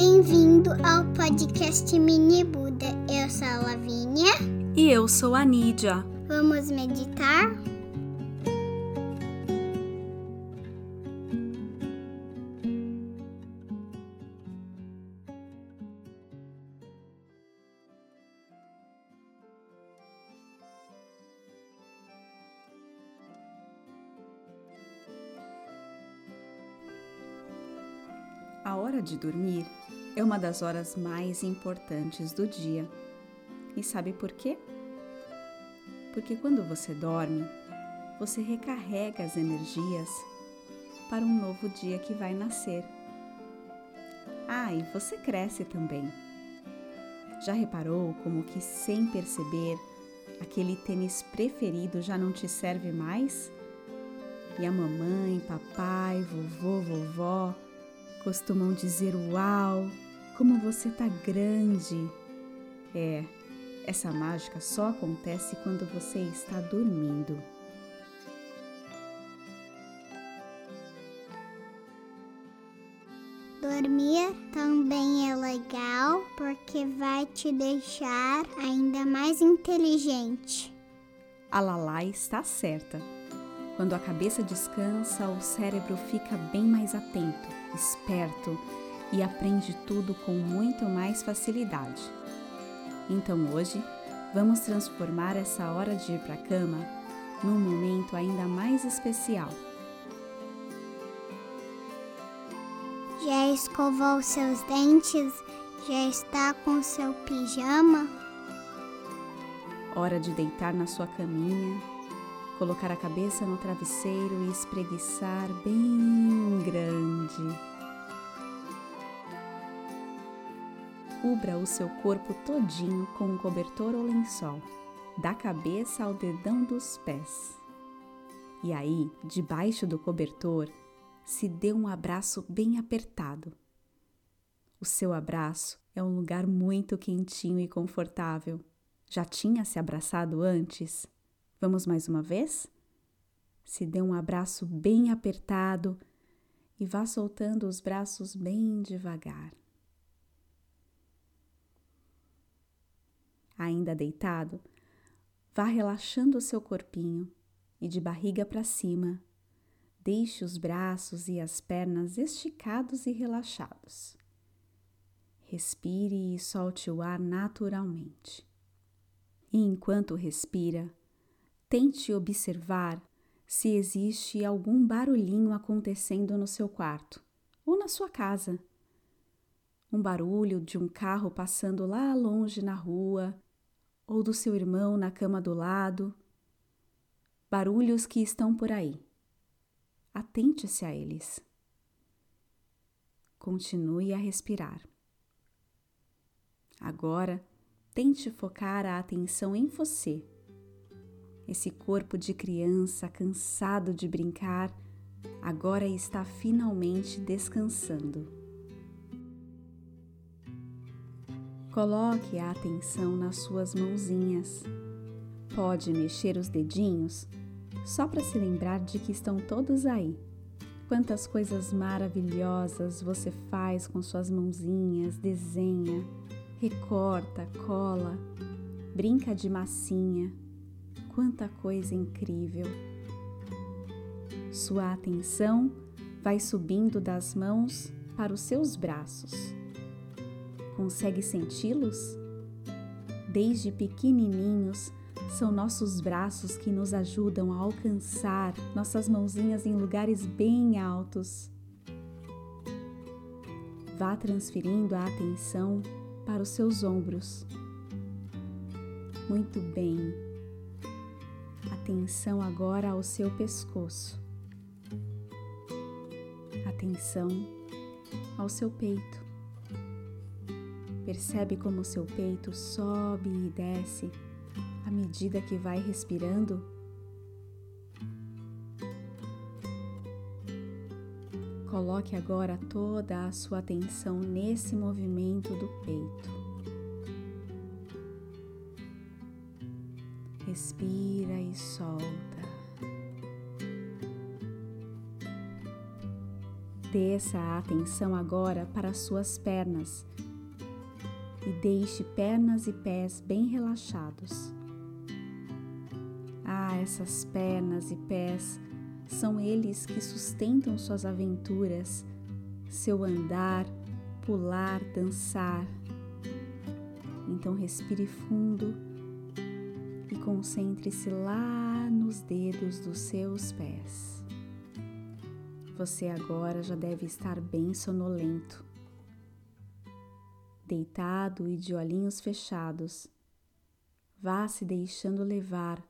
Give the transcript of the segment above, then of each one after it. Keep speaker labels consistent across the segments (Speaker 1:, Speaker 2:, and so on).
Speaker 1: Bem-vindo ao podcast Mini Buda. Eu sou a Lavínia.
Speaker 2: E eu sou a Nídia.
Speaker 1: Vamos meditar?
Speaker 2: A hora de dormir é uma das horas mais importantes do dia. E sabe por quê? Porque quando você dorme, você recarrega as energias para um novo dia que vai nascer. Ah, e você cresce também. Já reparou como que sem perceber aquele tênis preferido já não te serve mais? E a mamãe, papai, vovô, vovó costumam dizer: Uau, como você tá grande! É, essa mágica só acontece quando você está dormindo.
Speaker 1: Dormir também é legal porque vai te deixar ainda mais inteligente.
Speaker 2: A Lala está certa. Quando a cabeça descansa, o cérebro fica bem mais atento, esperto e aprende tudo com muito mais facilidade. Então hoje, vamos transformar essa hora de ir para a cama num momento ainda mais especial.
Speaker 1: Já escovou seus dentes? Já está com seu pijama?
Speaker 2: Hora de deitar na sua caminha, colocar a cabeça no travesseiro e espreguiçar bem grande. Cubra o seu corpo todinho com um cobertor ou lençol, da cabeça ao dedão dos pés. E aí, debaixo do cobertor, se dê um abraço bem apertado. O seu abraço é um lugar muito quentinho e confortável. Já tinha se abraçado antes? Vamos mais uma vez? Se dê um abraço bem apertado e vá soltando os braços bem devagar. Ainda deitado, vá relaxando o seu corpinho e de barriga para cima, deixe os braços e as pernas esticados e relaxados. Respire e solte o ar naturalmente. E enquanto respira, tente observar se existe algum barulhinho acontecendo no seu quarto ou na sua casa. Um barulho de um carro passando lá longe na rua, ou do seu irmão na cama do lado, barulhos que estão por aí. Atente-se a eles. Continue a respirar. Agora, tente focar a atenção em você. Esse corpo de criança cansado de brincar agora está finalmente descansando. Coloque a atenção nas suas mãozinhas. Pode mexer os dedinhos só para se lembrar de que estão todos aí. Quantas coisas maravilhosas você faz com suas mãozinhas, desenha, recorta, cola, brinca de massinha. Quanta coisa incrível! Sua atenção vai subindo das mãos para os seus braços Consegue senti-los? Desde pequenininhos, são nossos braços que nos ajudam a alcançar nossas mãozinhas em lugares bem altos. Vá transferindo a atenção para os seus ombros. Muito bem. Atenção agora ao seu pescoço. Atenção ao seu peito. Percebe como seu peito sobe e desce à medida que vai respirando? Coloque agora toda a sua atenção nesse movimento do peito. Respira e solta. Desça a atenção agora para as suas pernas e deixe pernas e pés bem relaxados. Ah, essas pernas e pés são eles que sustentam suas aventuras, seu andar, pular, dançar. Então respire fundo concentre-se lá nos dedos dos seus pés. Você agora já deve estar bem sonolento. Deitado e de olhinhos fechados, vá se deixando levar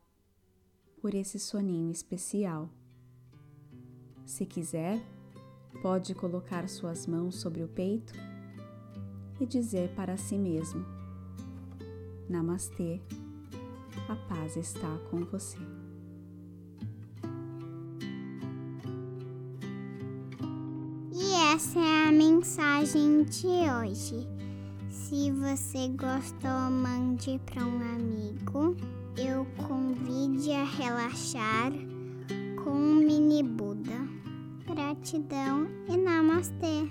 Speaker 2: por esse soninho especial. Se quiser, pode colocar suas mãos sobre o peito e dizer para si mesmo: Namastê, a paz está com você.
Speaker 1: essa é a mensagem de hoje. Se você gostou, mande para um amigo. Eu convide a relaxar com o mini Buda. Gratidão e namastê.